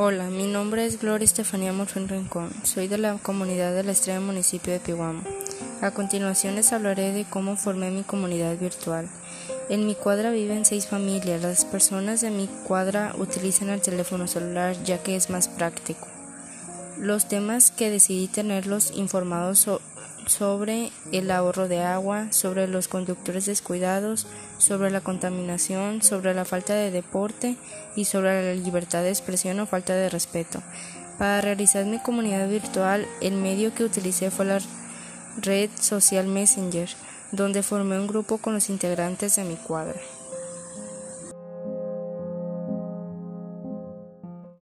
Hola, mi nombre es Gloria Estefanía Morfén Rincón. Soy de la comunidad de la Estrella municipio de Pihuamo. A continuación les hablaré de cómo formé mi comunidad virtual. En mi cuadra viven seis familias. Las personas de mi cuadra utilizan el teléfono celular ya que es más práctico. Los temas que decidí tenerlos informados sobre el ahorro de agua, sobre los conductores descuidados, sobre la contaminación, sobre la falta de deporte y sobre la libertad de expresión o falta de respeto. Para realizar mi comunidad virtual, el medio que utilicé fue la red social Messenger, donde formé un grupo con los integrantes de mi cuadra.